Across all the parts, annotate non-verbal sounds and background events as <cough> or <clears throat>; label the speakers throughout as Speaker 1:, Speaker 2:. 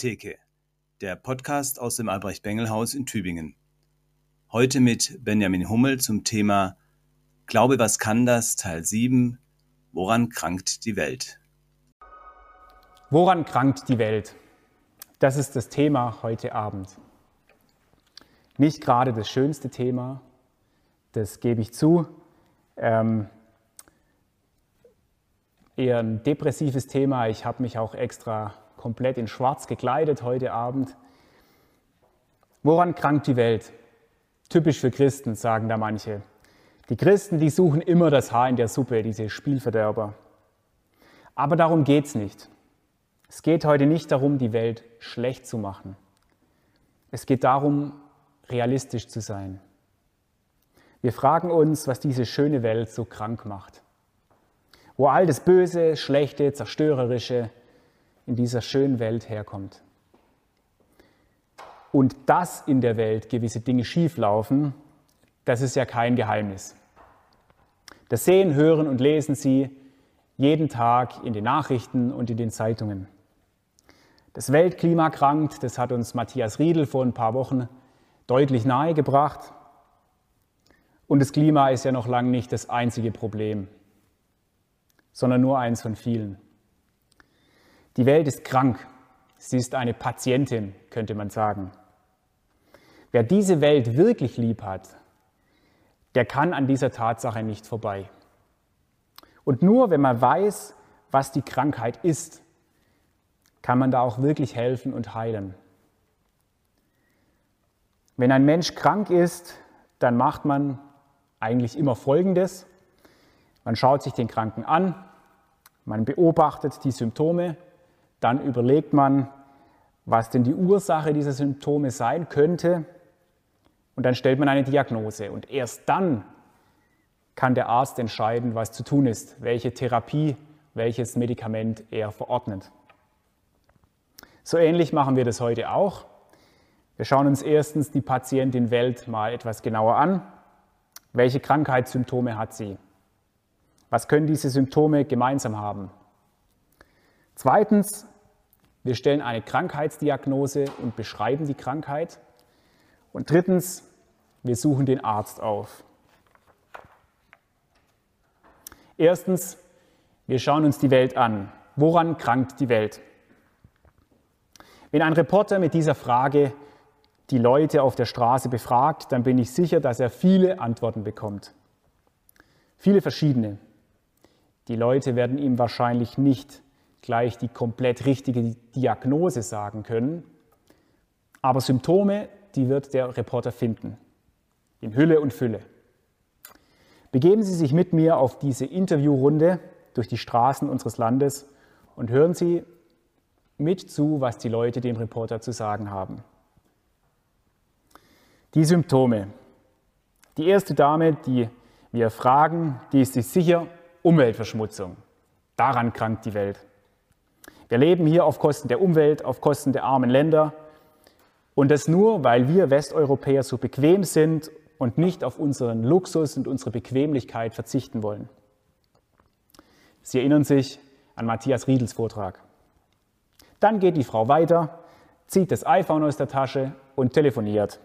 Speaker 1: Bengeltheke, der Podcast aus dem Albrecht-Bengel-Haus in Tübingen. Heute mit Benjamin Hummel zum Thema Glaube, was kann das? Teil 7. Woran krankt die Welt?
Speaker 2: Woran krankt die Welt? Das ist das Thema heute Abend. Nicht gerade das schönste Thema, das gebe ich zu. Ähm, eher ein depressives Thema. Ich habe mich auch extra komplett in Schwarz gekleidet heute Abend. Woran krankt die Welt? Typisch für Christen, sagen da manche. Die Christen, die suchen immer das Haar in der Suppe, diese Spielverderber. Aber darum geht es nicht. Es geht heute nicht darum, die Welt schlecht zu machen. Es geht darum, realistisch zu sein. Wir fragen uns, was diese schöne Welt so krank macht wo all das Böse, Schlechte, Zerstörerische in dieser schönen Welt herkommt. Und dass in der Welt gewisse Dinge schieflaufen, das ist ja kein Geheimnis. Das sehen, hören und lesen Sie jeden Tag in den Nachrichten und in den Zeitungen. Das Weltklima krankt, das hat uns Matthias Riedel vor ein paar Wochen deutlich nahegebracht. Und das Klima ist ja noch lange nicht das einzige Problem sondern nur eins von vielen. Die Welt ist krank. Sie ist eine Patientin, könnte man sagen. Wer diese Welt wirklich lieb hat, der kann an dieser Tatsache nicht vorbei. Und nur wenn man weiß, was die Krankheit ist, kann man da auch wirklich helfen und heilen. Wenn ein Mensch krank ist, dann macht man eigentlich immer Folgendes. Man schaut sich den Kranken an, man beobachtet die Symptome, dann überlegt man, was denn die Ursache dieser Symptome sein könnte und dann stellt man eine Diagnose. Und erst dann kann der Arzt entscheiden, was zu tun ist, welche Therapie, welches Medikament er verordnet. So ähnlich machen wir das heute auch. Wir schauen uns erstens die Patientin Welt mal etwas genauer an. Welche Krankheitssymptome hat sie? Was können diese Symptome gemeinsam haben? Zweitens, wir stellen eine Krankheitsdiagnose und beschreiben die Krankheit. Und drittens, wir suchen den Arzt auf. Erstens, wir schauen uns die Welt an. Woran krankt die Welt? Wenn ein Reporter mit dieser Frage die Leute auf der Straße befragt, dann bin ich sicher, dass er viele Antworten bekommt. Viele verschiedene. Die Leute werden ihm wahrscheinlich nicht gleich die komplett richtige Diagnose sagen können, aber Symptome, die wird der Reporter finden, in Hülle und Fülle. Begeben Sie sich mit mir auf diese Interviewrunde durch die Straßen unseres Landes und hören Sie mit zu, was die Leute dem Reporter zu sagen haben. Die Symptome. Die erste Dame, die wir fragen, die ist sich sicher, Umweltverschmutzung. Daran krankt die Welt. Wir leben hier auf Kosten der Umwelt, auf Kosten der armen Länder. Und das nur, weil wir Westeuropäer so bequem sind und nicht auf unseren Luxus und unsere Bequemlichkeit verzichten wollen. Sie erinnern sich an Matthias Riedels Vortrag. Dann geht die Frau weiter, zieht das iPhone aus der Tasche und telefoniert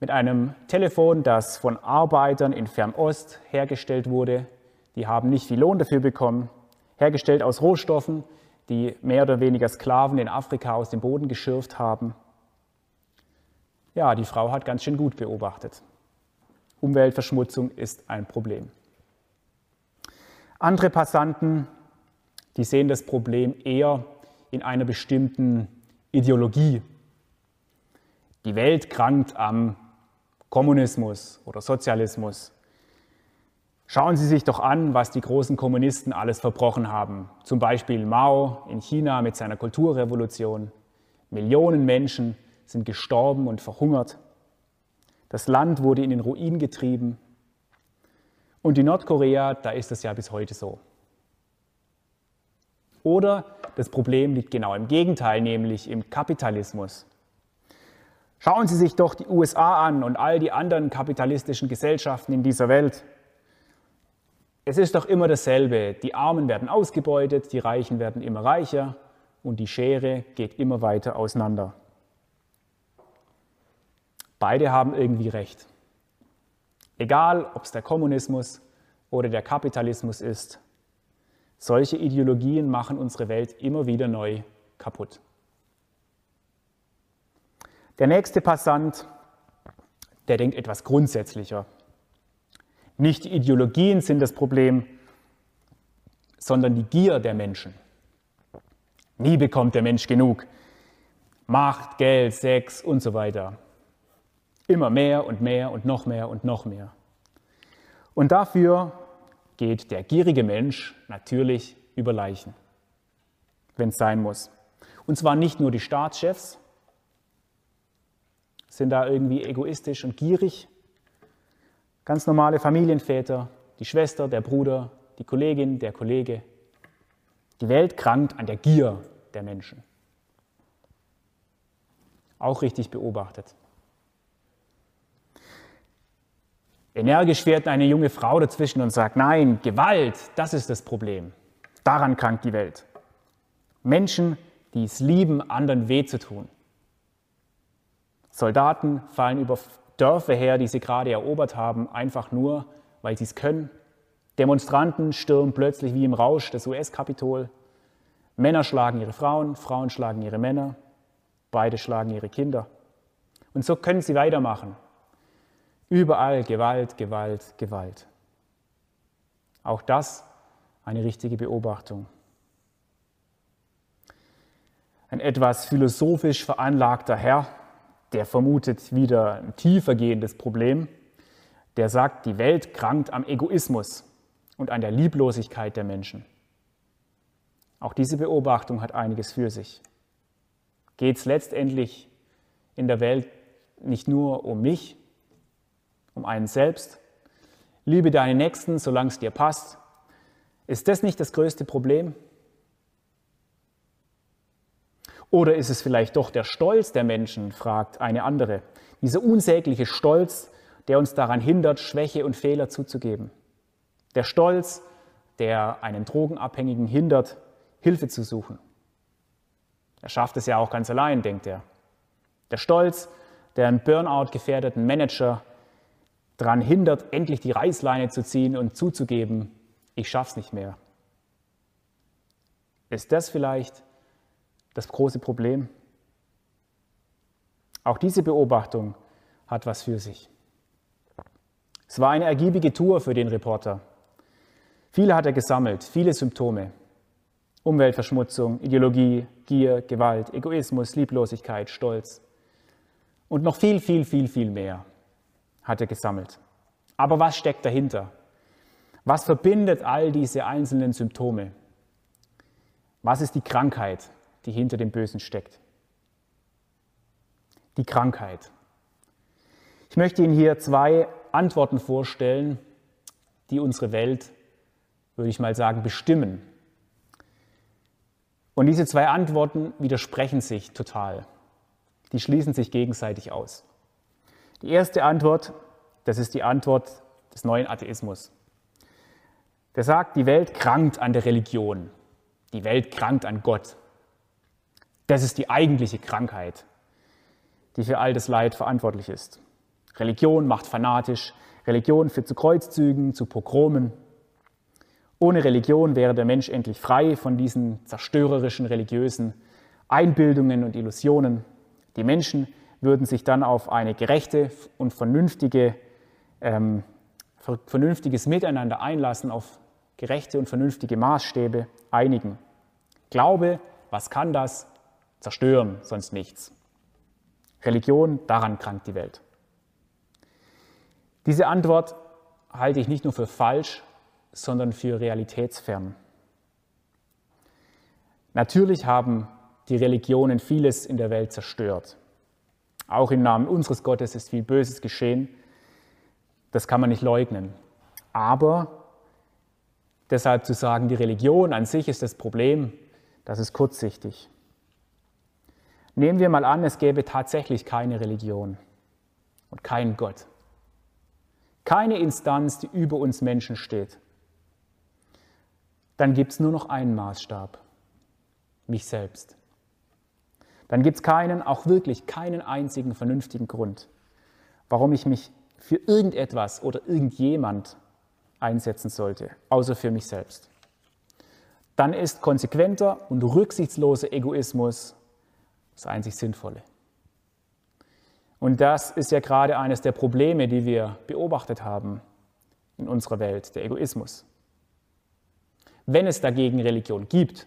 Speaker 2: mit einem Telefon, das von Arbeitern in Fernost hergestellt wurde. Die haben nicht viel Lohn dafür bekommen, hergestellt aus Rohstoffen, die mehr oder weniger Sklaven in Afrika aus dem Boden geschürft haben. Ja, die Frau hat ganz schön gut beobachtet. Umweltverschmutzung ist ein Problem. Andere Passanten, die sehen das Problem eher in einer bestimmten Ideologie. Die Welt krankt am Kommunismus oder Sozialismus. Schauen Sie sich doch an, was die großen Kommunisten alles verbrochen haben. Zum Beispiel Mao in China mit seiner Kulturrevolution. Millionen Menschen sind gestorben und verhungert. Das Land wurde in den Ruin getrieben. Und in Nordkorea, da ist es ja bis heute so. Oder das Problem liegt genau im Gegenteil, nämlich im Kapitalismus. Schauen Sie sich doch die USA an und all die anderen kapitalistischen Gesellschaften in dieser Welt. Es ist doch immer dasselbe. Die Armen werden ausgebeutet, die Reichen werden immer reicher und die Schere geht immer weiter auseinander. Beide haben irgendwie recht. Egal, ob es der Kommunismus oder der Kapitalismus ist, solche Ideologien machen unsere Welt immer wieder neu kaputt. Der nächste Passant, der denkt etwas grundsätzlicher. Nicht die Ideologien sind das Problem, sondern die Gier der Menschen. Nie bekommt der Mensch genug. Macht, Geld, Sex und so weiter. Immer mehr und mehr und noch mehr und noch mehr. Und dafür geht der gierige Mensch natürlich über Leichen, wenn es sein muss. Und zwar nicht nur die Staatschefs sind da irgendwie egoistisch und gierig. Ganz normale Familienväter, die Schwester, der Bruder, die Kollegin, der Kollege. Die Welt krankt an der Gier der Menschen. Auch richtig beobachtet. Energisch fährt eine junge Frau dazwischen und sagt, nein, Gewalt, das ist das Problem. Daran krankt die Welt. Menschen, die es lieben, anderen weh zu tun. Soldaten fallen über Dörfer her, die sie gerade erobert haben, einfach nur, weil sie es können. Demonstranten stürmen plötzlich wie im Rausch das US-Kapitol. Männer schlagen ihre Frauen, Frauen schlagen ihre Männer, beide schlagen ihre Kinder. Und so können sie weitermachen. Überall Gewalt, Gewalt, Gewalt. Auch das eine richtige Beobachtung. Ein etwas philosophisch veranlagter Herr, der vermutet wieder ein tiefer gehendes Problem, der sagt, die Welt krankt am Egoismus und an der Lieblosigkeit der Menschen. Auch diese Beobachtung hat einiges für sich. Geht es letztendlich in der Welt nicht nur um mich, um einen selbst. Liebe deinen Nächsten, solange es dir passt. Ist das nicht das größte Problem? Oder ist es vielleicht doch der Stolz der Menschen, fragt eine andere. Dieser unsägliche Stolz, der uns daran hindert, Schwäche und Fehler zuzugeben. Der Stolz, der einen Drogenabhängigen hindert, Hilfe zu suchen. Er schafft es ja auch ganz allein, denkt er. Der Stolz, der einen Burnout gefährdeten Manager daran hindert, endlich die Reißleine zu ziehen und zuzugeben, ich schaff's nicht mehr. Ist das vielleicht das große Problem? Auch diese Beobachtung hat was für sich. Es war eine ergiebige Tour für den Reporter. Viele hat er gesammelt, viele Symptome. Umweltverschmutzung, Ideologie, Gier, Gewalt, Egoismus, Lieblosigkeit, Stolz. Und noch viel, viel, viel, viel mehr hat er gesammelt. Aber was steckt dahinter? Was verbindet all diese einzelnen Symptome? Was ist die Krankheit, die hinter dem Bösen steckt? Die Krankheit. Ich möchte Ihnen hier zwei Antworten vorstellen, die unsere Welt, würde ich mal sagen, bestimmen. Und diese zwei Antworten widersprechen sich total. Die schließen sich gegenseitig aus. Die erste Antwort, das ist die Antwort des neuen Atheismus. Der sagt, die Welt krankt an der Religion. Die Welt krankt an Gott. Das ist die eigentliche Krankheit, die für all das Leid verantwortlich ist. Religion macht fanatisch, Religion führt zu Kreuzzügen, zu Pogromen. Ohne Religion wäre der Mensch endlich frei von diesen zerstörerischen religiösen Einbildungen und Illusionen. Die Menschen würden sich dann auf eine gerechte und vernünftige, ähm, vernünftiges Miteinander einlassen, auf gerechte und vernünftige Maßstäbe einigen. Glaube, was kann das? Zerstören, sonst nichts. Religion, daran krankt die Welt. Diese Antwort halte ich nicht nur für falsch, sondern für realitätsfern. Natürlich haben die Religionen vieles in der Welt zerstört. Auch im Namen unseres Gottes ist viel Böses geschehen. Das kann man nicht leugnen. Aber deshalb zu sagen, die Religion an sich ist das Problem, das ist kurzsichtig. Nehmen wir mal an, es gäbe tatsächlich keine Religion und keinen Gott. Keine Instanz, die über uns Menschen steht. Dann gibt es nur noch einen Maßstab. mich selbst. Dann gibt es keinen, auch wirklich keinen einzigen vernünftigen Grund, warum ich mich für irgendetwas oder irgendjemand einsetzen sollte, außer für mich selbst. Dann ist konsequenter und rücksichtsloser Egoismus das einzig Sinnvolle. Und das ist ja gerade eines der Probleme, die wir beobachtet haben in unserer Welt, der Egoismus. Wenn es dagegen Religion gibt,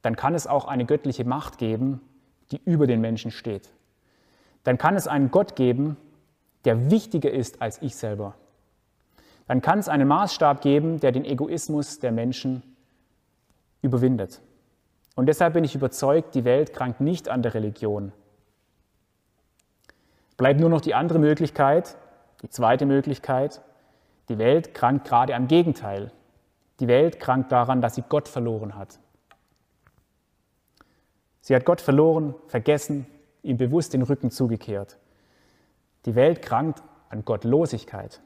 Speaker 2: dann kann es auch eine göttliche Macht geben, die über den Menschen steht. Dann kann es einen Gott geben, der wichtiger ist als ich selber. Dann kann es einen Maßstab geben, der den Egoismus der Menschen überwindet. Und deshalb bin ich überzeugt, die Welt krankt nicht an der Religion. Bleibt nur noch die andere Möglichkeit, die zweite Möglichkeit. Die Welt krankt gerade am Gegenteil. Die Welt krankt daran, dass sie Gott verloren hat. Sie hat Gott verloren, vergessen, ihm bewusst den Rücken zugekehrt. Die Welt krankt an Gottlosigkeit.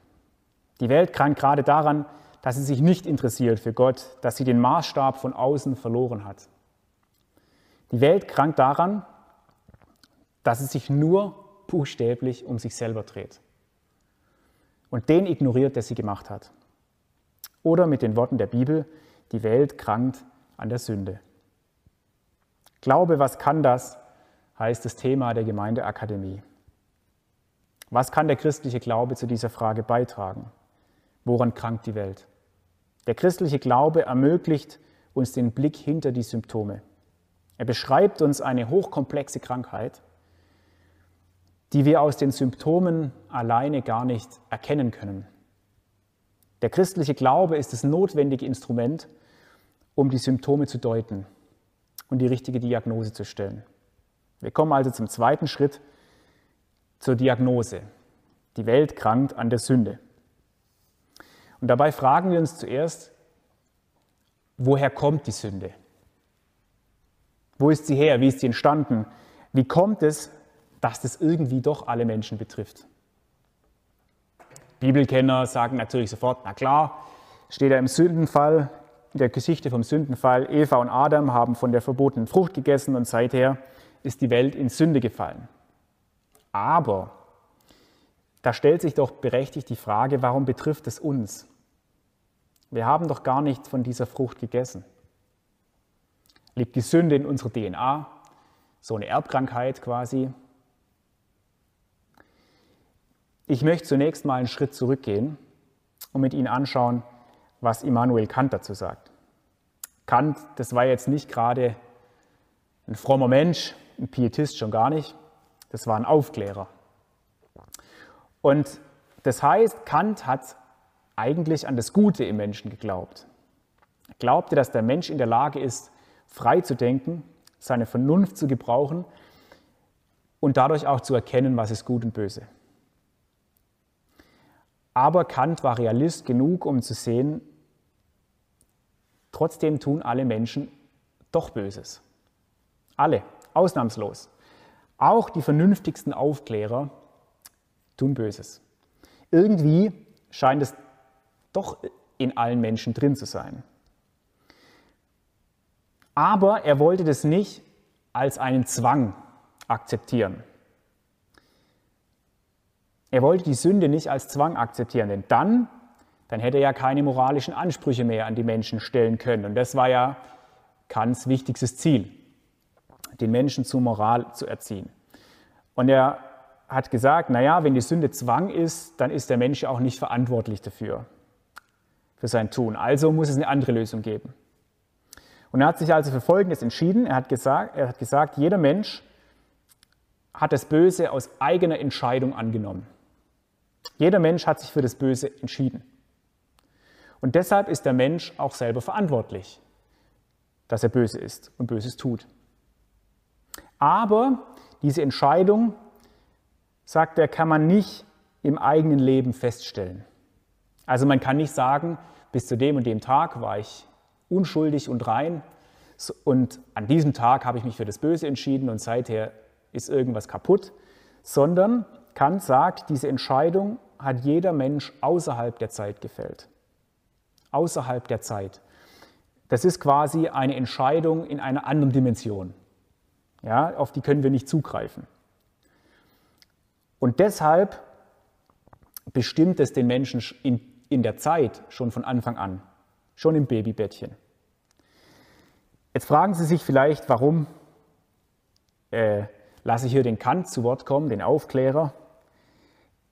Speaker 2: Die Welt krankt gerade daran, dass sie sich nicht interessiert für Gott, dass sie den Maßstab von außen verloren hat. Die Welt krankt daran, dass sie sich nur buchstäblich um sich selber dreht und den ignoriert, der sie gemacht hat. Oder mit den Worten der Bibel, die Welt krankt an der Sünde. Glaube, was kann das, heißt das Thema der Gemeindeakademie. Was kann der christliche Glaube zu dieser Frage beitragen? Woran krankt die Welt? Der christliche Glaube ermöglicht uns den Blick hinter die Symptome. Er beschreibt uns eine hochkomplexe Krankheit, die wir aus den Symptomen alleine gar nicht erkennen können. Der christliche Glaube ist das notwendige Instrument, um die Symptome zu deuten und die richtige Diagnose zu stellen. Wir kommen also zum zweiten Schritt, zur Diagnose. Die Welt krankt an der Sünde. Und dabei fragen wir uns zuerst, woher kommt die Sünde? Wo ist sie her? Wie ist sie entstanden? Wie kommt es, dass das irgendwie doch alle Menschen betrifft? Bibelkenner sagen natürlich sofort, na klar, steht ja im Sündenfall, in der Geschichte vom Sündenfall, Eva und Adam haben von der verbotenen Frucht gegessen und seither ist die Welt in Sünde gefallen. Aber da stellt sich doch berechtigt die Frage, warum betrifft es uns? Wir haben doch gar nicht von dieser Frucht gegessen. Liegt die Sünde in unserer DNA? So eine Erbkrankheit quasi? Ich möchte zunächst mal einen Schritt zurückgehen und mit Ihnen anschauen, was Immanuel Kant dazu sagt. Kant, das war jetzt nicht gerade ein frommer Mensch, ein Pietist schon gar nicht, das war ein Aufklärer. Und das heißt, Kant hat eigentlich an das Gute im Menschen geglaubt. Er glaubte, dass der Mensch in der Lage ist, frei zu denken, seine Vernunft zu gebrauchen und dadurch auch zu erkennen, was ist gut und böse. Aber Kant war Realist genug, um zu sehen, Trotzdem tun alle Menschen doch Böses. Alle, ausnahmslos. Auch die vernünftigsten Aufklärer tun Böses. Irgendwie scheint es doch in allen Menschen drin zu sein. Aber er wollte das nicht als einen Zwang akzeptieren. Er wollte die Sünde nicht als Zwang akzeptieren, denn dann dann hätte er ja keine moralischen Ansprüche mehr an die Menschen stellen können. Und das war ja Kants wichtigstes Ziel, den Menschen zur Moral zu erziehen. Und er hat gesagt, naja, wenn die Sünde Zwang ist, dann ist der Mensch auch nicht verantwortlich dafür, für sein Tun. Also muss es eine andere Lösung geben. Und er hat sich also für Folgendes entschieden. Er hat gesagt, er hat gesagt jeder Mensch hat das Böse aus eigener Entscheidung angenommen. Jeder Mensch hat sich für das Böse entschieden. Und deshalb ist der Mensch auch selber verantwortlich, dass er böse ist und Böses tut. Aber diese Entscheidung, sagt er, kann man nicht im eigenen Leben feststellen. Also man kann nicht sagen, bis zu dem und dem Tag war ich unschuldig und rein und an diesem Tag habe ich mich für das Böse entschieden und seither ist irgendwas kaputt, sondern Kant sagt, diese Entscheidung hat jeder Mensch außerhalb der Zeit gefällt außerhalb der Zeit. das ist quasi eine Entscheidung in einer anderen Dimension. Ja, auf die können wir nicht zugreifen. Und deshalb bestimmt es den Menschen in, in der Zeit schon von Anfang an, schon im Babybettchen. Jetzt fragen Sie sich vielleicht, warum äh, lasse ich hier den Kant zu Wort kommen, den Aufklärer.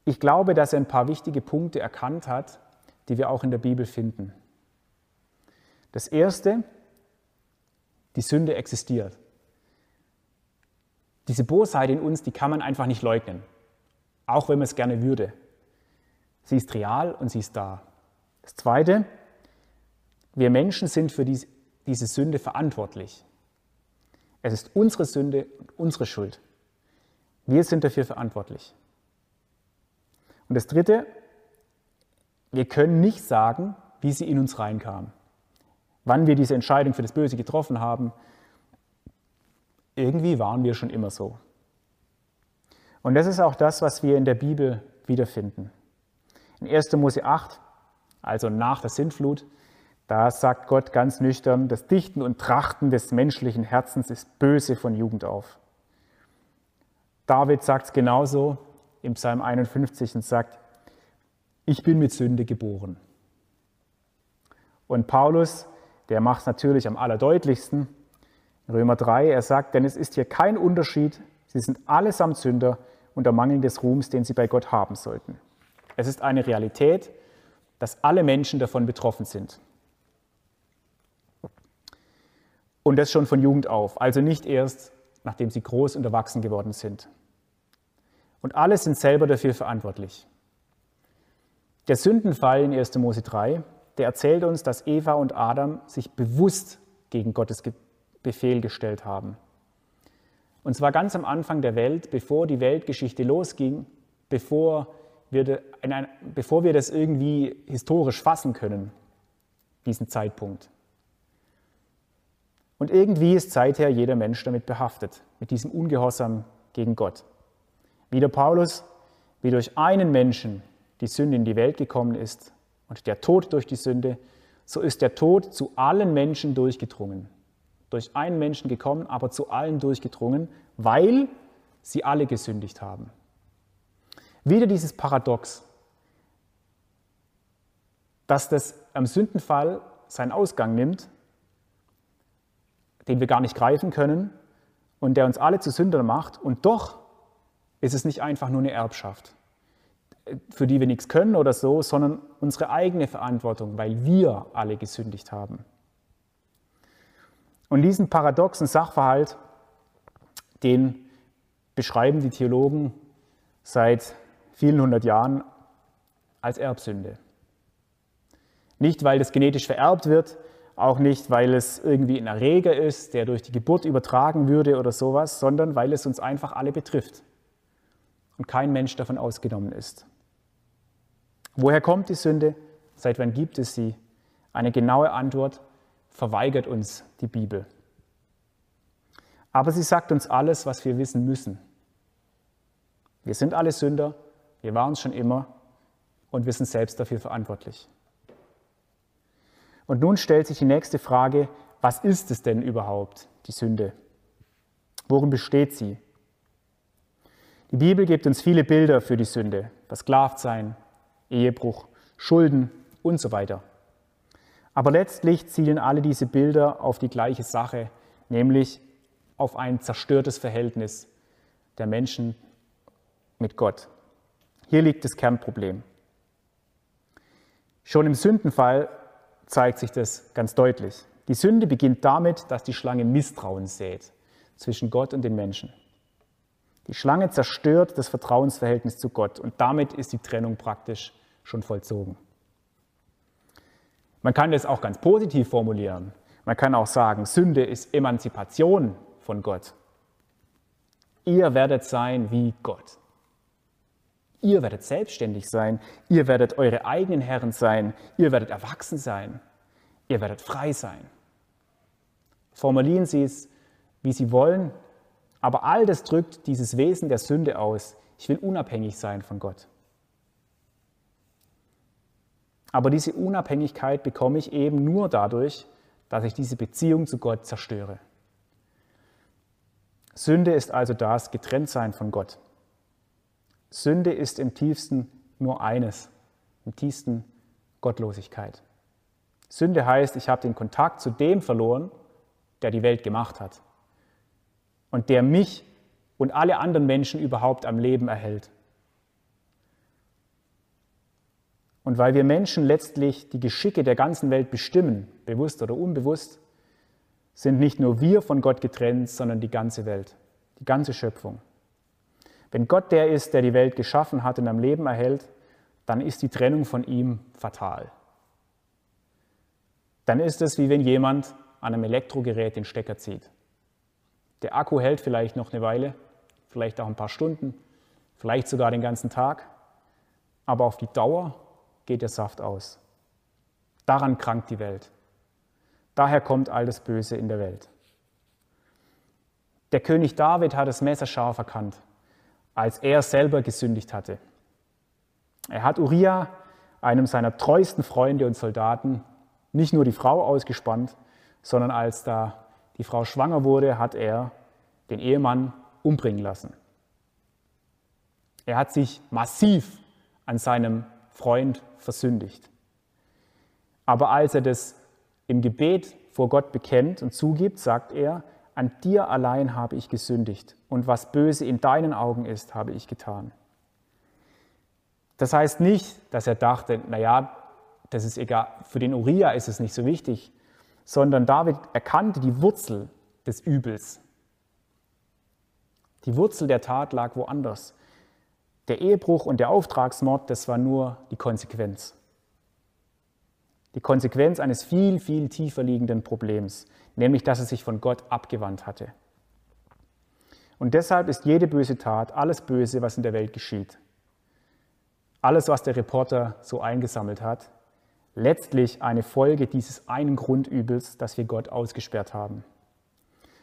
Speaker 2: Ich glaube, dass er ein paar wichtige Punkte erkannt hat, die wir auch in der Bibel finden. Das erste, die Sünde existiert. Diese Bosheit in uns, die kann man einfach nicht leugnen, auch wenn man es gerne würde. Sie ist real und sie ist da. Das zweite, wir Menschen sind für diese, diese Sünde verantwortlich. Es ist unsere Sünde und unsere Schuld. Wir sind dafür verantwortlich. Und das Dritte, wir können nicht sagen, wie sie in uns reinkam wann wir diese Entscheidung für das Böse getroffen haben, irgendwie waren wir schon immer so. Und das ist auch das, was wir in der Bibel wiederfinden. In 1. Mose 8, also nach der Sintflut, da sagt Gott ganz nüchtern, das Dichten und Trachten des menschlichen Herzens ist böse von Jugend auf. David sagt es genauso im Psalm 51 und sagt, ich bin mit Sünde geboren. Und Paulus der macht es natürlich am allerdeutlichsten. Römer 3, er sagt, denn es ist hier kein Unterschied, sie sind allesamt Sünder unter Mangel des Ruhms, den sie bei Gott haben sollten. Es ist eine Realität, dass alle Menschen davon betroffen sind. Und das schon von Jugend auf, also nicht erst, nachdem sie groß und erwachsen geworden sind. Und alle sind selber dafür verantwortlich. Der Sündenfall in 1. Mose 3 der erzählt uns, dass Eva und Adam sich bewusst gegen Gottes Befehl gestellt haben. Und zwar ganz am Anfang der Welt, bevor die Weltgeschichte losging, bevor wir, ein, bevor wir das irgendwie historisch fassen können, diesen Zeitpunkt. Und irgendwie ist seither jeder Mensch damit behaftet, mit diesem Ungehorsam gegen Gott. Wie der Paulus, wie durch einen Menschen die Sünde in die Welt gekommen ist, und der Tod durch die Sünde, so ist der Tod zu allen Menschen durchgedrungen. Durch einen Menschen gekommen, aber zu allen durchgedrungen, weil sie alle gesündigt haben. Wieder dieses Paradox, dass das am Sündenfall seinen Ausgang nimmt, den wir gar nicht greifen können und der uns alle zu Sündern macht, und doch ist es nicht einfach nur eine Erbschaft für die wir nichts können oder so, sondern unsere eigene Verantwortung, weil wir alle gesündigt haben. Und diesen paradoxen Sachverhalt, den beschreiben die Theologen seit vielen hundert Jahren als Erbsünde. Nicht, weil das genetisch vererbt wird, auch nicht, weil es irgendwie ein Erreger ist, der durch die Geburt übertragen würde oder sowas, sondern weil es uns einfach alle betrifft und kein Mensch davon ausgenommen ist. Woher kommt die Sünde? Seit wann gibt es sie? Eine genaue Antwort verweigert uns die Bibel. Aber sie sagt uns alles, was wir wissen müssen. Wir sind alle Sünder, wir waren es schon immer und wir sind selbst dafür verantwortlich. Und nun stellt sich die nächste Frage, was ist es denn überhaupt, die Sünde? Worin besteht sie? Die Bibel gibt uns viele Bilder für die Sünde, Versklavtsein, Ehebruch, Schulden und so weiter. Aber letztlich zielen alle diese Bilder auf die gleiche Sache, nämlich auf ein zerstörtes Verhältnis der Menschen mit Gott. Hier liegt das Kernproblem. Schon im Sündenfall zeigt sich das ganz deutlich. Die Sünde beginnt damit, dass die Schlange Misstrauen sät zwischen Gott und den Menschen. Die Schlange zerstört das Vertrauensverhältnis zu Gott und damit ist die Trennung praktisch schon vollzogen. Man kann das auch ganz positiv formulieren. Man kann auch sagen, Sünde ist Emanzipation von Gott. Ihr werdet sein wie Gott. Ihr werdet selbstständig sein. Ihr werdet eure eigenen Herren sein. Ihr werdet erwachsen sein. Ihr werdet frei sein. Formulieren Sie es, wie Sie wollen, aber all das drückt dieses Wesen der Sünde aus. Ich will unabhängig sein von Gott. Aber diese Unabhängigkeit bekomme ich eben nur dadurch, dass ich diese Beziehung zu Gott zerstöre. Sünde ist also das Getrenntsein von Gott. Sünde ist im tiefsten nur eines, im tiefsten Gottlosigkeit. Sünde heißt, ich habe den Kontakt zu dem verloren, der die Welt gemacht hat und der mich und alle anderen Menschen überhaupt am Leben erhält. Und weil wir Menschen letztlich die Geschicke der ganzen Welt bestimmen, bewusst oder unbewusst, sind nicht nur wir von Gott getrennt, sondern die ganze Welt, die ganze Schöpfung. Wenn Gott der ist, der die Welt geschaffen hat und am Leben erhält, dann ist die Trennung von ihm fatal. Dann ist es wie wenn jemand an einem Elektrogerät den Stecker zieht. Der Akku hält vielleicht noch eine Weile, vielleicht auch ein paar Stunden, vielleicht sogar den ganzen Tag, aber auf die Dauer geht der Saft aus. Daran krankt die Welt. Daher kommt all das Böse in der Welt. Der König David hat das Messer scharf erkannt, als er selber gesündigt hatte. Er hat Uriah, einem seiner treuesten Freunde und Soldaten, nicht nur die Frau ausgespannt, sondern als da die Frau schwanger wurde, hat er den Ehemann umbringen lassen. Er hat sich massiv an seinem Freund versündigt. Aber als er das im Gebet vor Gott bekennt und zugibt, sagt er, an dir allein habe ich gesündigt und was böse in deinen Augen ist, habe ich getan. Das heißt nicht, dass er dachte, naja, das ist egal, für den Uriah ist es nicht so wichtig, sondern David erkannte die Wurzel des Übels. Die Wurzel der Tat lag woanders. Der Ehebruch und der Auftragsmord, das war nur die Konsequenz. Die Konsequenz eines viel, viel tiefer liegenden Problems, nämlich dass er sich von Gott abgewandt hatte. Und deshalb ist jede böse Tat, alles Böse, was in der Welt geschieht, alles, was der Reporter so eingesammelt hat, letztlich eine Folge dieses einen Grundübels, das wir Gott ausgesperrt haben.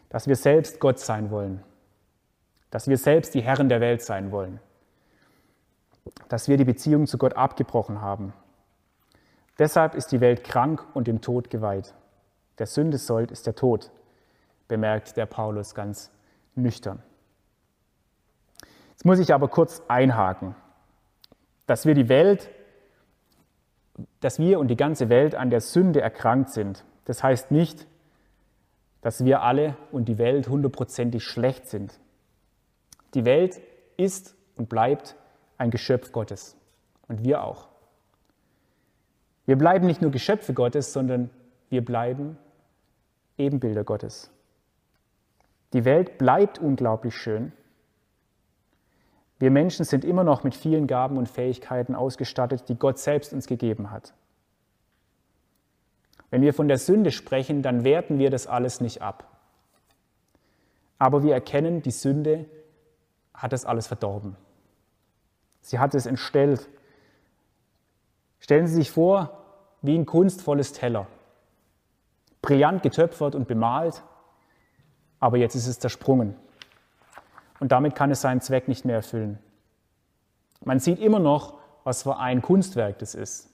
Speaker 2: Dass wir selbst Gott sein wollen. Dass wir selbst die Herren der Welt sein wollen dass wir die Beziehung zu Gott abgebrochen haben. Deshalb ist die Welt krank und dem Tod geweiht. Der Sünde sollt ist der Tod, bemerkt der Paulus ganz nüchtern. Jetzt muss ich aber kurz einhaken, dass wir die Welt, dass wir und die ganze Welt an der Sünde erkrankt sind. Das heißt nicht, dass wir alle und die Welt hundertprozentig schlecht sind. Die Welt ist und bleibt ein Geschöpf Gottes. Und wir auch. Wir bleiben nicht nur Geschöpfe Gottes, sondern wir bleiben Ebenbilder Gottes. Die Welt bleibt unglaublich schön. Wir Menschen sind immer noch mit vielen Gaben und Fähigkeiten ausgestattet, die Gott selbst uns gegeben hat. Wenn wir von der Sünde sprechen, dann werten wir das alles nicht ab. Aber wir erkennen, die Sünde hat das alles verdorben. Sie hat es entstellt. Stellen Sie sich vor, wie ein kunstvolles Teller. Brillant getöpfert und bemalt, aber jetzt ist es zersprungen. Und damit kann es seinen Zweck nicht mehr erfüllen. Man sieht immer noch, was für ein Kunstwerk das ist.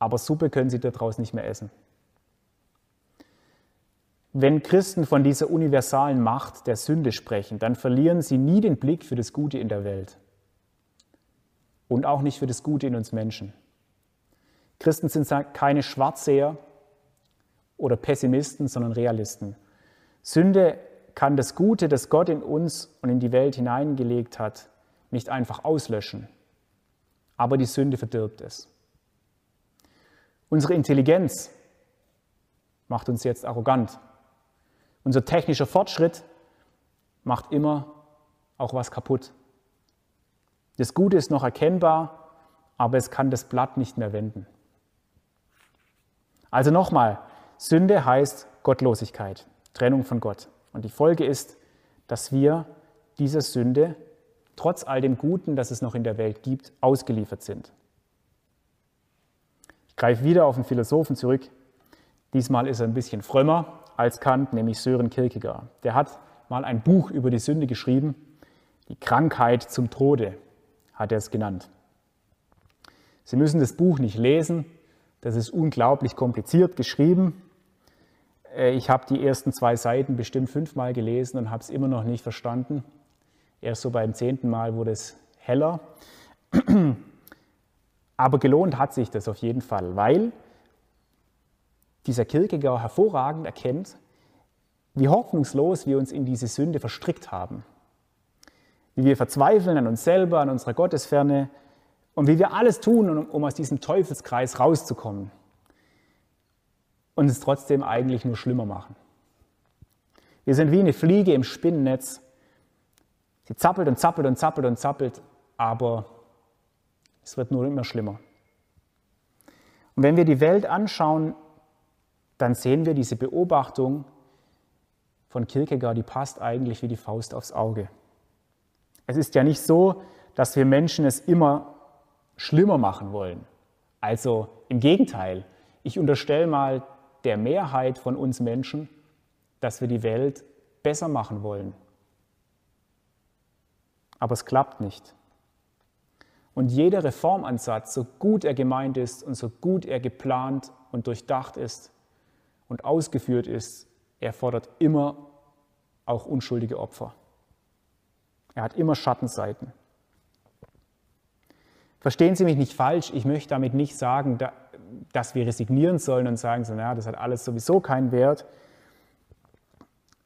Speaker 2: Aber Suppe können Sie daraus nicht mehr essen. Wenn Christen von dieser universalen Macht der Sünde sprechen, dann verlieren sie nie den Blick für das Gute in der Welt und auch nicht für das Gute in uns Menschen. Christen sind keine Schwarzseher oder Pessimisten, sondern Realisten. Sünde kann das Gute, das Gott in uns und in die Welt hineingelegt hat, nicht einfach auslöschen. Aber die Sünde verdirbt es. Unsere Intelligenz macht uns jetzt arrogant. Unser technischer Fortschritt macht immer auch was kaputt. Das Gute ist noch erkennbar, aber es kann das Blatt nicht mehr wenden. Also nochmal, Sünde heißt Gottlosigkeit, Trennung von Gott. Und die Folge ist, dass wir dieser Sünde, trotz all dem Guten, das es noch in der Welt gibt, ausgeliefert sind. Ich greife wieder auf einen Philosophen zurück. Diesmal ist er ein bisschen frömmer als Kant, nämlich Sören Kierkegaard. Der hat mal ein Buch über die Sünde geschrieben, die Krankheit zum Tode hat er es genannt. Sie müssen das Buch nicht lesen, Das ist unglaublich kompliziert geschrieben. Äh, ich habe die ersten zwei Seiten bestimmt fünfmal gelesen und habe es immer noch nicht verstanden. Erst so beim zehnten Mal wurde es heller. <clears throat> Aber gelohnt hat sich das auf jeden Fall, weil dieser Kierkegaard hervorragend erkennt, wie hoffnungslos wir uns in diese Sünde verstrickt haben. Wie wir verzweifeln an uns selber, an unserer Gottesferne und wie wir alles tun, um aus diesem Teufelskreis rauszukommen und es trotzdem eigentlich nur schlimmer machen. Wir sind wie eine Fliege im Spinnennetz. Sie zappelt und zappelt und zappelt und zappelt, aber es wird nur immer schlimmer. Und wenn wir die Welt anschauen, dann sehen wir diese Beobachtung von Kierkegaard, die passt eigentlich wie die Faust aufs Auge. Es ist ja nicht so, dass wir Menschen es immer schlimmer machen wollen. Also im Gegenteil, ich unterstelle mal der Mehrheit von uns Menschen, dass wir die Welt besser machen wollen. Aber es klappt nicht. Und jeder Reformansatz, so gut er gemeint ist und so gut er geplant und durchdacht ist und ausgeführt ist, er fordert immer auch unschuldige Opfer. Er hat immer Schattenseiten. Verstehen Sie mich nicht falsch, ich möchte damit nicht sagen, dass wir resignieren sollen und sagen, so, naja, das hat alles sowieso keinen Wert.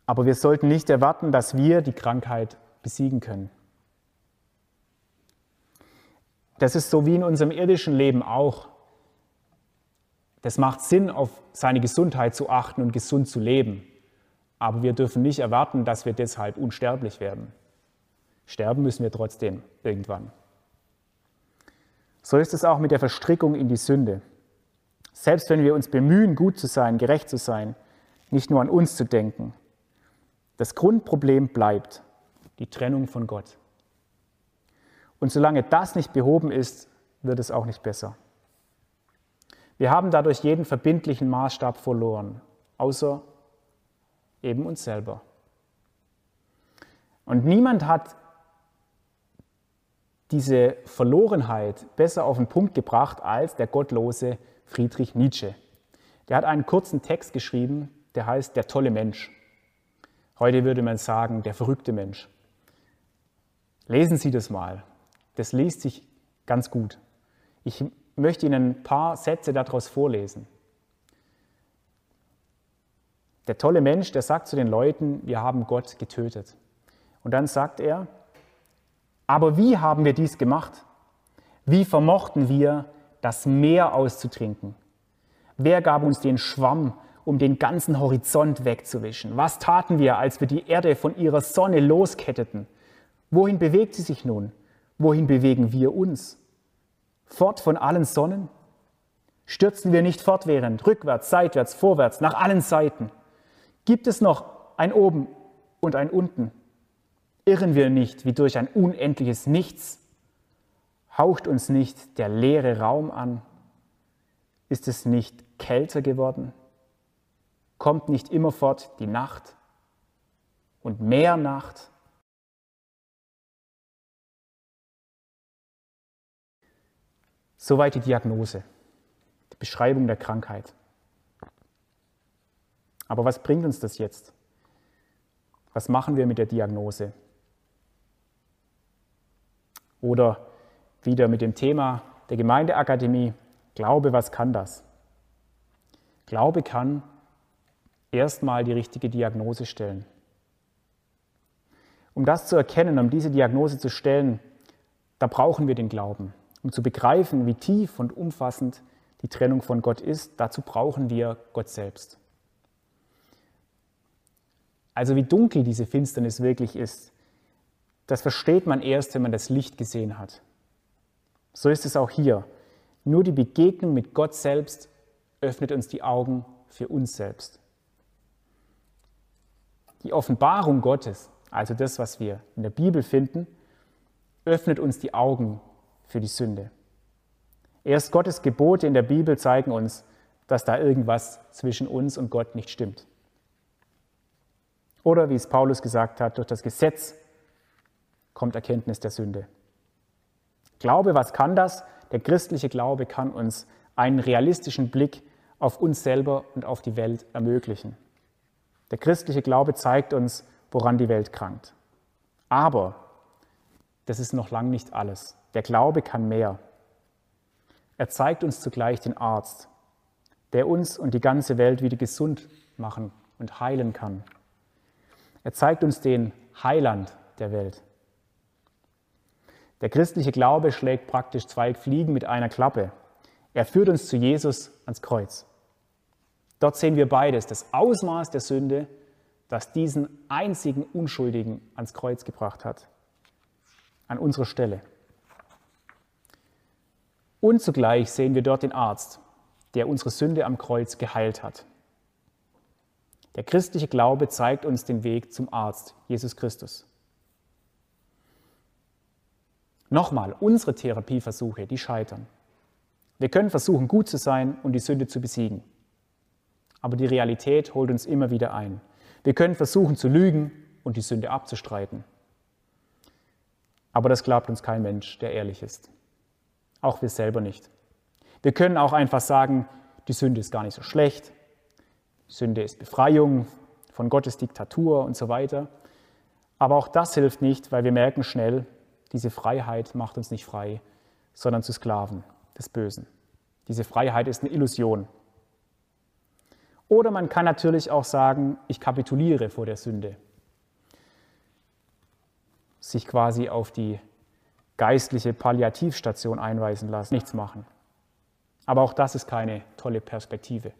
Speaker 2: Aber wir sollten nicht erwarten, dass wir die Krankheit besiegen können. Das ist so wie in unserem irdischen Leben auch. Das macht Sinn, auf seine Gesundheit zu achten und gesund zu leben. Aber wir dürfen nicht erwarten, dass wir deshalb unsterblich werden. Sterben müssen wir trotzdem irgendwann. So ist es auch mit der Verstrickung in die Sünde. Selbst wenn wir uns bemühen, gut zu sein, gerecht zu sein, nicht nur an uns zu denken. Das Grundproblem bleibt die Trennung von Gott. Und solange das nicht behoben ist, wird es auch nicht besser. Wir haben dadurch jeden verbindlichen Maßstab verloren, außer eben uns selber. Und niemand hat diese Verlorenheit besser auf den Punkt gebracht als der gottlose Friedrich Nietzsche. Der hat einen kurzen Text geschrieben, der heißt Der tolle Mensch. Heute würde man sagen, der verrückte Mensch. Lesen Sie das mal. Das liest sich ganz gut. Ich möchte Ihnen ein paar Sätze daraus vorlesen. Der tolle Mensch, der sagt zu den Leuten, wir haben Gott getötet. Und dann sagt er, aber wie haben wir dies gemacht? Wie vermochten wir, das Meer auszutrinken? Wer gab uns den Schwamm, um den ganzen Horizont wegzuwischen? Was taten wir, als wir die Erde von ihrer Sonne losketteten? Wohin bewegt sie sich nun? Wohin bewegen wir uns? Fort von allen Sonnen? Stürzen wir nicht fortwährend, rückwärts, seitwärts, vorwärts, nach allen Seiten? Gibt es noch ein Oben und ein Unten? Irren wir nicht wie durch ein unendliches Nichts? Haucht uns nicht der leere Raum an? Ist es nicht kälter geworden? Kommt nicht immerfort die Nacht und mehr Nacht? Soweit die Diagnose, die Beschreibung der Krankheit. Aber was bringt uns das jetzt? Was machen wir mit der Diagnose? Oder wieder mit dem Thema der Gemeindeakademie, Glaube, was kann das? Glaube kann erstmal die richtige Diagnose stellen. Um das zu erkennen, um diese Diagnose zu stellen, da brauchen wir den Glauben. Um zu begreifen, wie tief und umfassend die Trennung von Gott ist, dazu brauchen wir Gott selbst. Also wie dunkel diese Finsternis wirklich ist, das versteht man erst, wenn man das Licht gesehen hat. So ist es auch hier. Nur die Begegnung mit Gott selbst öffnet uns die Augen für uns selbst. Die Offenbarung Gottes, also das, was wir in der Bibel finden, öffnet uns die Augen für die Sünde. Erst Gottes Gebote in der Bibel zeigen uns, dass da irgendwas zwischen uns und Gott nicht stimmt. Oder wie es Paulus gesagt hat, durch das Gesetz kommt Erkenntnis der Sünde. Glaube, was kann das? Der christliche Glaube kann uns einen realistischen Blick auf uns selber und auf die Welt ermöglichen. Der christliche Glaube zeigt uns, woran die Welt krankt. Aber das ist noch lang nicht alles. Der Glaube kann mehr. Er zeigt uns zugleich den Arzt, der uns und die ganze Welt wieder gesund machen und heilen kann. Er zeigt uns den Heiland der Welt. Der christliche Glaube schlägt praktisch zwei Fliegen mit einer Klappe. Er führt uns zu Jesus ans Kreuz. Dort sehen wir beides, das Ausmaß der Sünde, das diesen einzigen Unschuldigen ans Kreuz gebracht hat, an unserer Stelle. Und zugleich sehen wir dort den Arzt, der unsere Sünde am Kreuz geheilt hat. Der christliche Glaube zeigt uns den Weg zum Arzt, Jesus Christus. Nochmal, unsere Therapieversuche, die scheitern. Wir können versuchen, gut zu sein und die Sünde zu besiegen. Aber die Realität holt uns immer wieder ein. Wir können versuchen zu lügen und die Sünde abzustreiten. Aber das glaubt uns kein Mensch, der ehrlich ist. Auch wir selber nicht. Wir können auch einfach sagen, die Sünde ist gar nicht so schlecht. Sünde ist Befreiung von Gottes Diktatur und so weiter. Aber auch das hilft nicht, weil wir merken schnell, diese Freiheit macht uns nicht frei, sondern zu Sklaven des Bösen. Diese Freiheit ist eine Illusion. Oder man kann natürlich auch sagen, ich kapituliere vor der Sünde. Sich quasi auf die geistliche Palliativstation einweisen lassen, nichts machen. Aber auch das ist keine tolle Perspektive,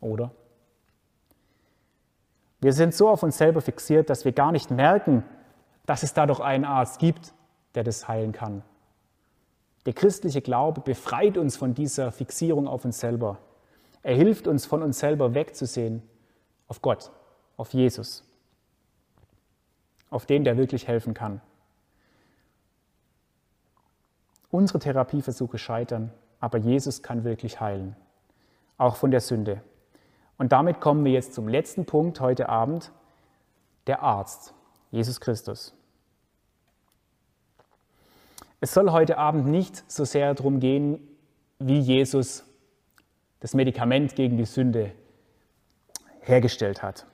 Speaker 2: oder? Wir sind so auf uns selber fixiert, dass wir gar nicht merken, dass es da doch einen Arzt gibt, der das heilen kann. Der christliche Glaube befreit uns von dieser Fixierung auf uns selber. Er hilft uns, von uns selber wegzusehen auf Gott, auf Jesus, auf den, der wirklich helfen kann. Unsere Therapieversuche scheitern, aber Jesus kann wirklich heilen, auch von der Sünde. Und damit kommen wir jetzt zum letzten Punkt heute Abend, der Arzt, Jesus Christus. Es soll heute Abend nicht so sehr darum gehen, wie Jesus das Medikament gegen die Sünde hergestellt hat.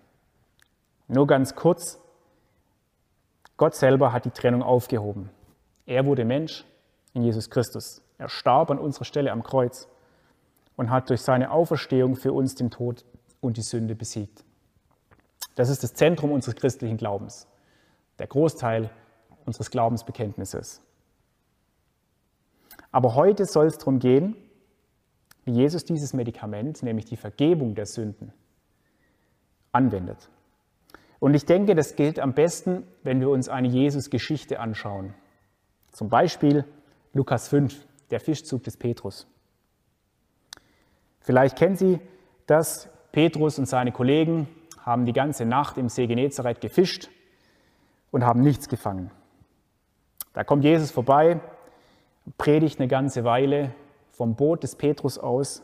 Speaker 2: Nur ganz kurz, Gott selber hat die Trennung aufgehoben. Er wurde Mensch in Jesus Christus. Er starb an unserer Stelle am Kreuz und hat durch seine Auferstehung für uns den Tod und die Sünde besiegt. Das ist das Zentrum unseres christlichen Glaubens, der Großteil unseres Glaubensbekenntnisses. Aber heute soll es darum gehen, wie Jesus dieses Medikament, nämlich die Vergebung der Sünden, anwendet. Und ich denke, das gilt am besten, wenn wir uns eine Jesus-Geschichte anschauen. Zum Beispiel Lukas 5, der Fischzug des Petrus. Vielleicht kennen Sie das. Petrus und seine Kollegen haben die ganze Nacht im See Genezareth gefischt und haben nichts gefangen. Da kommt Jesus vorbei predigt eine ganze Weile vom Boot des Petrus aus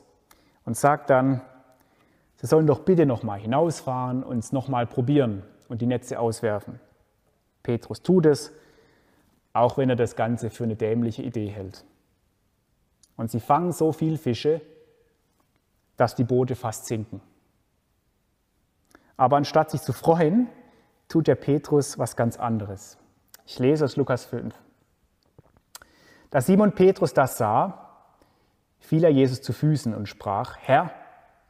Speaker 2: und sagt dann, sie sollen doch bitte nochmal hinausfahren und es nochmal probieren und die Netze auswerfen. Petrus tut es, auch wenn er das Ganze für eine dämliche Idee hält. Und sie fangen so viel Fische, dass die Boote fast sinken. Aber anstatt sich zu freuen, tut der Petrus was ganz anderes. Ich lese aus Lukas 5. Da Simon Petrus das sah, fiel er Jesus zu Füßen und sprach, Herr,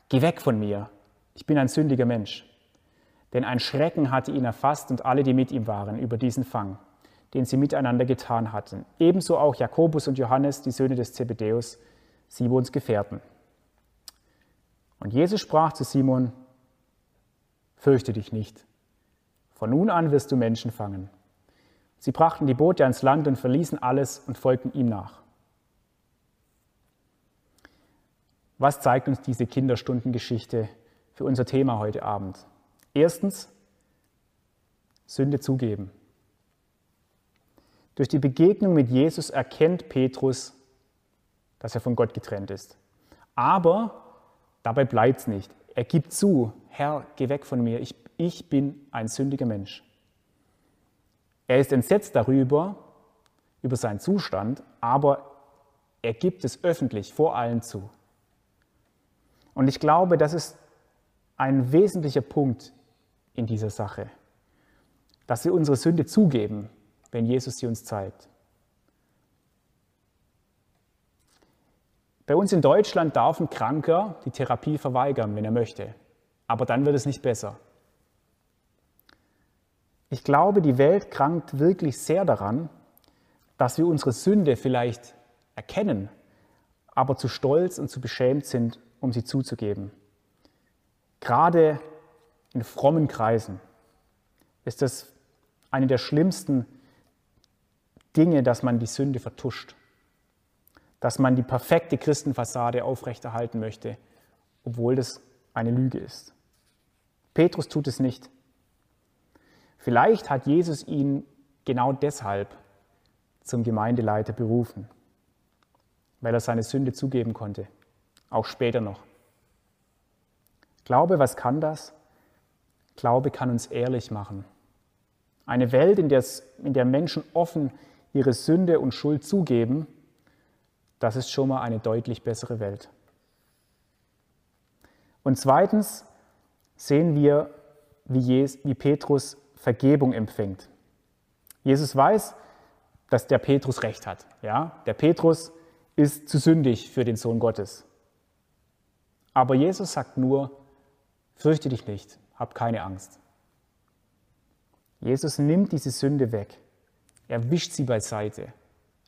Speaker 2: geh weg von mir, ich bin ein sündiger Mensch. Denn ein Schrecken hatte ihn erfasst und alle, die mit ihm waren, über diesen Fang, den sie miteinander getan hatten. Ebenso auch Jakobus und Johannes, die Söhne des Zebedäus, Simons Gefährten. Und Jesus sprach zu Simon, Fürchte dich nicht, von nun an wirst du Menschen fangen. Sie brachten die Boote ans Land und verließen alles und folgten ihm nach. Was zeigt uns diese Kinderstundengeschichte für unser Thema heute Abend? Erstens, Sünde zugeben. Durch die Begegnung mit Jesus erkennt Petrus, dass er von Gott getrennt ist. Aber dabei bleibt es nicht. Er gibt zu, Herr, geh weg von mir, ich, ich bin ein sündiger Mensch. Er ist entsetzt darüber, über seinen Zustand, aber er gibt es öffentlich vor allen zu. Und ich glaube, das ist ein wesentlicher Punkt in dieser Sache, dass wir unsere Sünde zugeben, wenn Jesus sie uns zeigt. Bei uns in Deutschland darf ein Kranker die Therapie verweigern, wenn er möchte. Aber dann wird es nicht besser. Ich glaube, die Welt krankt wirklich sehr daran, dass wir unsere Sünde vielleicht erkennen, aber zu stolz und zu beschämt sind, um sie zuzugeben. Gerade in frommen Kreisen ist das eine der schlimmsten Dinge, dass man die Sünde vertuscht dass man die perfekte Christenfassade aufrechterhalten möchte, obwohl das eine Lüge ist. Petrus tut es nicht. Vielleicht hat Jesus ihn genau deshalb zum Gemeindeleiter berufen, weil er seine Sünde zugeben konnte, auch später noch. Glaube, was kann das? Glaube kann uns ehrlich machen. Eine Welt, in der, in der Menschen offen ihre Sünde und Schuld zugeben, das ist schon mal eine deutlich bessere Welt. Und zweitens sehen wir, wie, Petrus Vergebung empfängt. Jesus weiß, dass der Petrus recht hat. Ja? Der Petrus ist zu sündig für den Sohn Gottes. Aber Jesus sagt nur, fürchte dich nicht, hab keine Angst. Jesus nimmt diese Sünde weg. Er wischt sie beiseite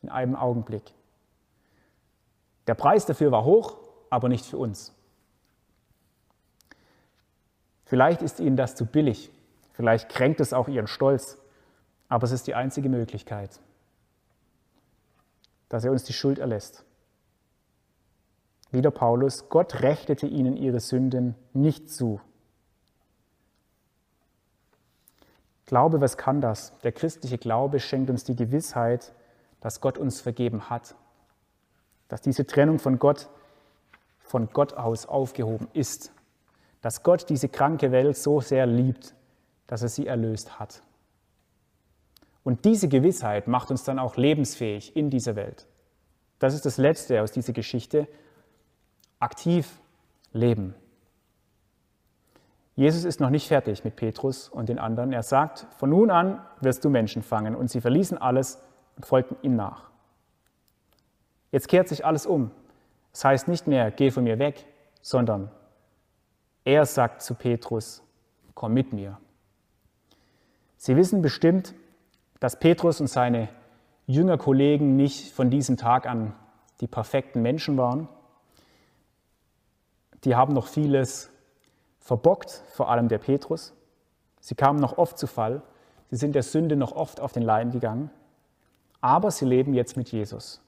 Speaker 2: in einem Augenblick. Der Preis dafür war hoch, aber nicht für uns. Vielleicht ist Ihnen das zu billig, vielleicht kränkt es auch Ihren Stolz, aber es ist die einzige Möglichkeit, dass er uns die Schuld erlässt. Wieder Paulus, Gott rechtete ihnen ihre Sünden nicht zu. Glaube, was kann das? Der christliche Glaube schenkt uns die Gewissheit, dass Gott uns vergeben hat dass diese Trennung von Gott von Gott aus aufgehoben ist, dass Gott diese kranke Welt so sehr liebt, dass er sie erlöst hat. Und diese Gewissheit macht uns dann auch lebensfähig in dieser Welt. Das ist das Letzte aus dieser Geschichte. Aktiv leben. Jesus ist noch nicht fertig mit Petrus und den anderen. Er sagt, von nun an wirst du Menschen fangen. Und sie verließen alles und folgten ihm nach. Jetzt kehrt sich alles um. Das heißt nicht mehr, geh von mir weg, sondern er sagt zu Petrus, komm mit mir. Sie wissen bestimmt, dass Petrus und seine Jüngerkollegen nicht von diesem Tag an die perfekten Menschen waren. Die haben noch vieles verbockt, vor allem der Petrus. Sie kamen noch oft zu Fall. Sie sind der Sünde noch oft auf den Leim gegangen. Aber sie leben jetzt mit Jesus.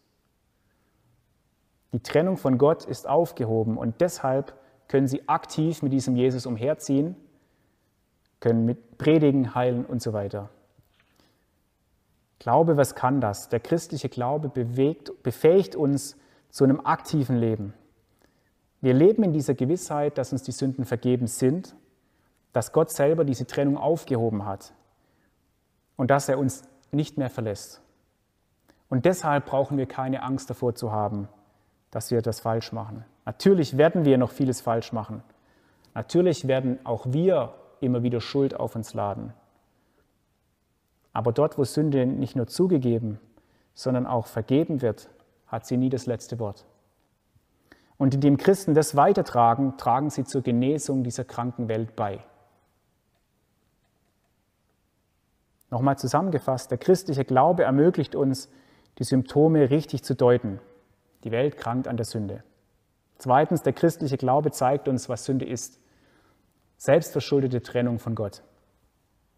Speaker 2: Die Trennung von Gott ist aufgehoben und deshalb können sie aktiv mit diesem Jesus umherziehen, können mit Predigen, heilen und so weiter. Glaube, was kann das? Der christliche Glaube bewegt, befähigt uns zu einem aktiven Leben. Wir leben in dieser Gewissheit, dass uns die Sünden vergeben sind, dass Gott selber diese Trennung aufgehoben hat und dass er uns nicht mehr verlässt. Und deshalb brauchen wir keine Angst davor zu haben, dass wir das falsch machen. Natürlich werden wir noch vieles falsch machen. Natürlich werden auch wir immer wieder Schuld auf uns laden. Aber dort, wo Sünde nicht nur zugegeben, sondern auch vergeben wird, hat sie nie das letzte Wort. Und indem Christen das weitertragen, tragen sie zur Genesung dieser kranken Welt bei. Nochmal zusammengefasst, der christliche Glaube ermöglicht uns, die Symptome richtig zu deuten die Welt krankt an der Sünde. Zweitens, der christliche Glaube zeigt uns, was Sünde ist. Selbstverschuldete Trennung von Gott.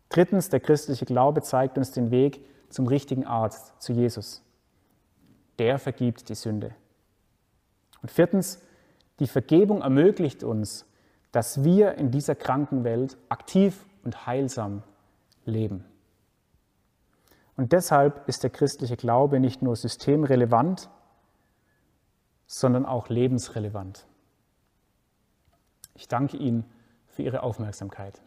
Speaker 2: Drittens, der christliche Glaube zeigt uns den Weg zum richtigen Arzt, zu Jesus. Der vergibt die Sünde. Und viertens, die Vergebung ermöglicht uns, dass wir in dieser kranken Welt aktiv und heilsam leben. Und deshalb ist der christliche Glaube nicht nur systemrelevant, sondern auch lebensrelevant. Ich danke Ihnen für Ihre Aufmerksamkeit.